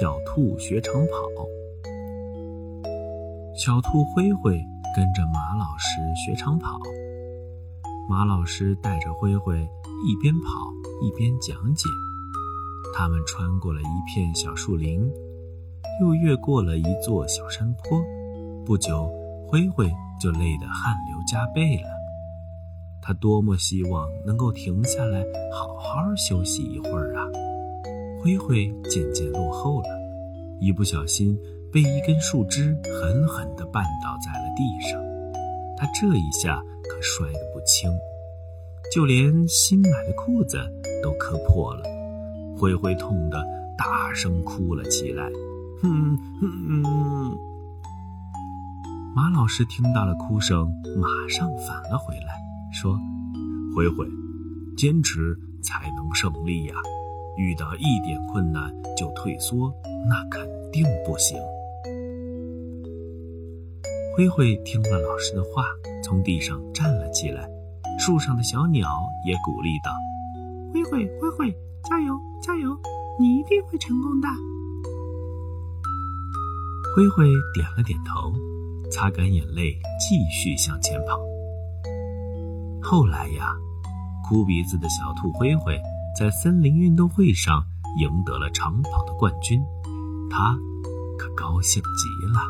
小兔学长跑。小兔灰灰跟着马老师学长跑，马老师带着灰灰一边跑一边讲解。他们穿过了一片小树林，又越过了一座小山坡。不久，灰灰就累得汗流浃背了。他多么希望能够停下来好好休息一会儿啊！灰灰渐渐落后了，一不小心被一根树枝狠狠地绊倒在了地上。他这一下可摔得不轻，就连新买的裤子都磕破了。灰灰痛得大声哭了起来。哼哼哼！马老师听到了哭声，马上返了回来。说：“灰灰，坚持才能胜利呀！遇到一点困难就退缩，那肯定不行。”灰灰听了老师的话，从地上站了起来。树上的小鸟也鼓励道：“灰灰，灰灰，加油，加油！你一定会成功的。”灰灰点了点头，擦干眼泪，继续向前跑。后来呀，哭鼻子的小兔灰灰在森林运动会上赢得了长跑的冠军，他可高兴极了。